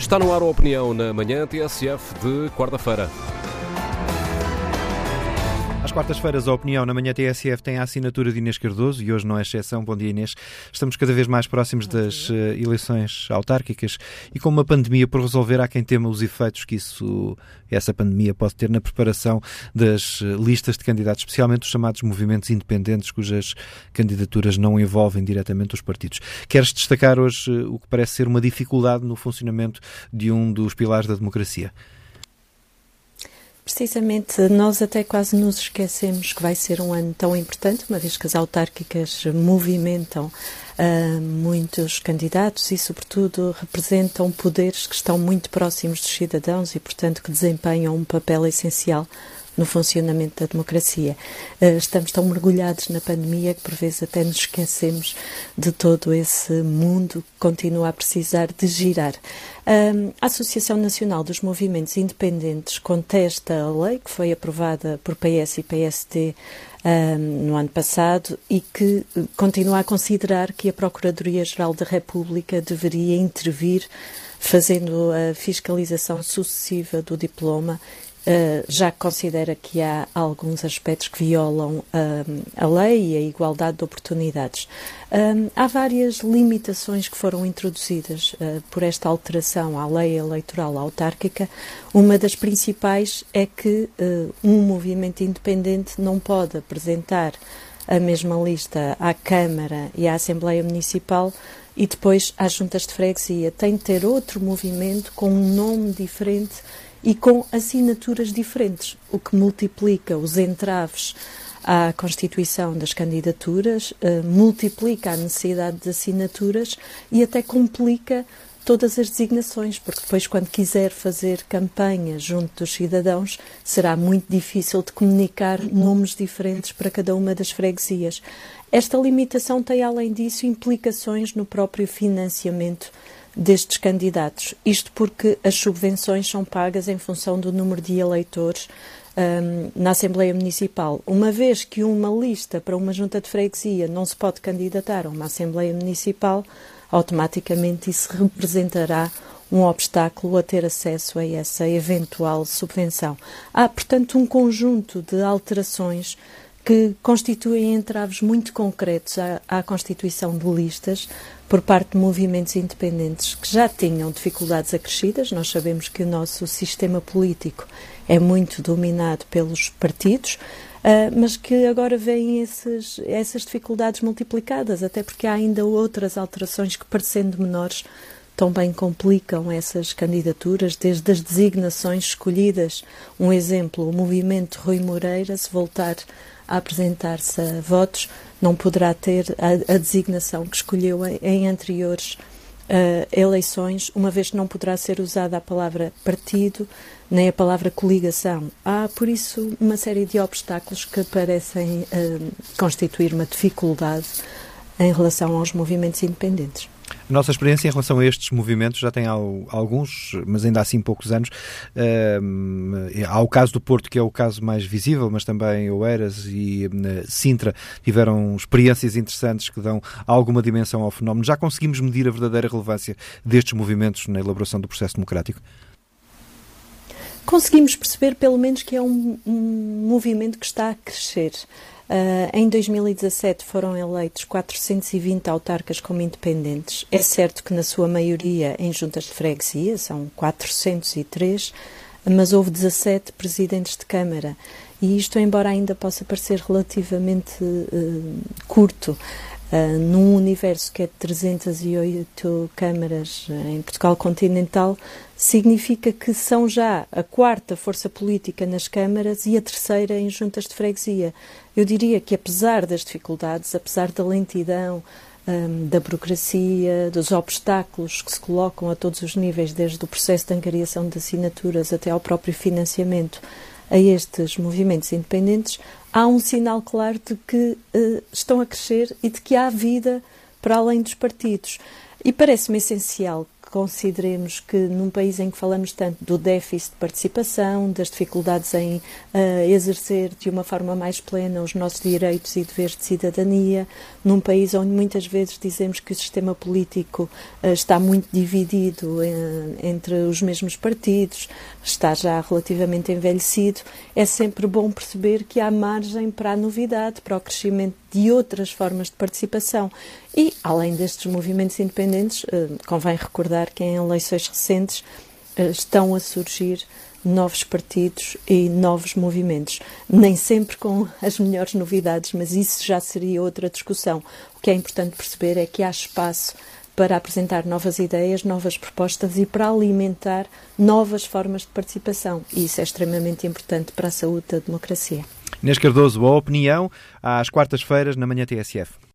Está no ar a opinião na manhã TSF de quarta-feira. Às quartas-feiras, a opinião na manhã TSF tem a assinatura de Inês Cardoso e hoje não é exceção. Bom dia, Inês. Estamos cada vez mais próximos das uh, eleições autárquicas e com uma pandemia por resolver, há quem tema os efeitos que isso, essa pandemia pode ter na preparação das uh, listas de candidatos, especialmente os chamados movimentos independentes, cujas candidaturas não envolvem diretamente os partidos. Queres destacar hoje uh, o que parece ser uma dificuldade no funcionamento de um dos pilares da democracia? Precisamente, nós até quase nos esquecemos que vai ser um ano tão importante, uma vez que as autárquicas movimentam uh, muitos candidatos e, sobretudo, representam poderes que estão muito próximos dos cidadãos e, portanto, que desempenham um papel essencial no funcionamento da democracia. Eh, estamos tão mergulhados na pandemia que por vezes até nos esquecemos de todo esse mundo que continua a precisar de girar. A Associação Nacional dos Movimentos Independentes contesta a lei que foi aprovada por PS e PSD no ano passado e que continua a considerar que a Procuradoria-Geral da República deveria intervir fazendo a fiscalização sucessiva do diploma Uh, já considera que há alguns aspectos que violam uh, a lei e a igualdade de oportunidades. Uh, há várias limitações que foram introduzidas por esta alteração à lei eleitoral autárquica. Uma das principais é que um movimento independente não pode apresentar a mesma lista à Câmara e à Assembleia Municipal e depois às juntas de freguesia. Tem de ter outro movimento com um nome diferente e com assinaturas diferentes, o que multiplica os entraves à constituição das candidaturas, uh, multiplica a necessidade de assinaturas e até complica todas as designações, porque depois, quando quiser fazer campanha junto dos cidadãos, será muito difícil de comunicar nomes diferentes para cada uma das freguesias. Esta limitação tem, além disso, implicações no próprio financiamento destes candidatos. Isto porque as subvenções são pagas em função do número de eleitores um, na Assembleia Municipal. Uma vez que uma lista para uma junta de freguesia não se pode candidatar a uma Assembleia Municipal, automaticamente isso representará um obstáculo a ter acesso a essa eventual subvenção. Há, portanto, um conjunto de alterações que constituem entraves muito concretos à, à constituição de listas por parte de movimentos independentes que já tinham dificuldades acrescidas. Nós sabemos que o nosso sistema político é muito dominado pelos partidos, uh, mas que agora vêm esses, essas dificuldades multiplicadas, até porque há ainda outras alterações que, parecendo menores, também complicam essas candidaturas, desde as designações escolhidas. Um exemplo, o movimento Rui Moreira, se voltar a apresentar-se a votos, não poderá ter a, a designação que escolheu em, em anteriores uh, eleições, uma vez que não poderá ser usada a palavra partido nem a palavra coligação. Há, por isso, uma série de obstáculos que parecem uh, constituir uma dificuldade em relação aos movimentos independentes. A nossa experiência em relação a estes movimentos já tem alguns, mas ainda assim poucos anos. há o caso do Porto, que é o caso mais visível, mas também Oeiras e uh, Sintra tiveram experiências interessantes que dão alguma dimensão ao fenómeno. Já conseguimos medir a verdadeira relevância destes movimentos na elaboração do processo democrático? Conseguimos perceber, pelo menos, que é um, um movimento que está a crescer. Uh, em 2017 foram eleitos 420 autarcas como independentes. É certo que, na sua maioria, em juntas de freguesia, são 403, mas houve 17 presidentes de Câmara. E isto, embora ainda possa parecer relativamente uh, curto, uh, num universo que é de 308 câmaras em Portugal continental, significa que são já a quarta força política nas câmaras e a terceira em juntas de freguesia. Eu diria que, apesar das dificuldades, apesar da lentidão, um, da burocracia, dos obstáculos que se colocam a todos os níveis, desde o processo de angariação de assinaturas até ao próprio financiamento a estes movimentos independentes, há um sinal claro de que uh, estão a crescer e de que há vida para além dos partidos. E parece-me essencial consideremos que num país em que falamos tanto do déficit de participação, das dificuldades em uh, exercer de uma forma mais plena os nossos direitos e deveres de cidadania, num país onde muitas vezes dizemos que o sistema político uh, está muito dividido em, entre os mesmos partidos, está já relativamente envelhecido, é sempre bom perceber que há margem para a novidade, para o crescimento de outras formas de participação. E, além destes movimentos independentes, eh, convém recordar que em eleições recentes eh, estão a surgir novos partidos e novos movimentos. Nem sempre com as melhores novidades, mas isso já seria outra discussão. O que é importante perceber é que há espaço para apresentar novas ideias, novas propostas e para alimentar novas formas de participação. E isso é extremamente importante para a saúde da democracia. Inês Cardoso, a opinião às quartas-feiras na manhã TSF.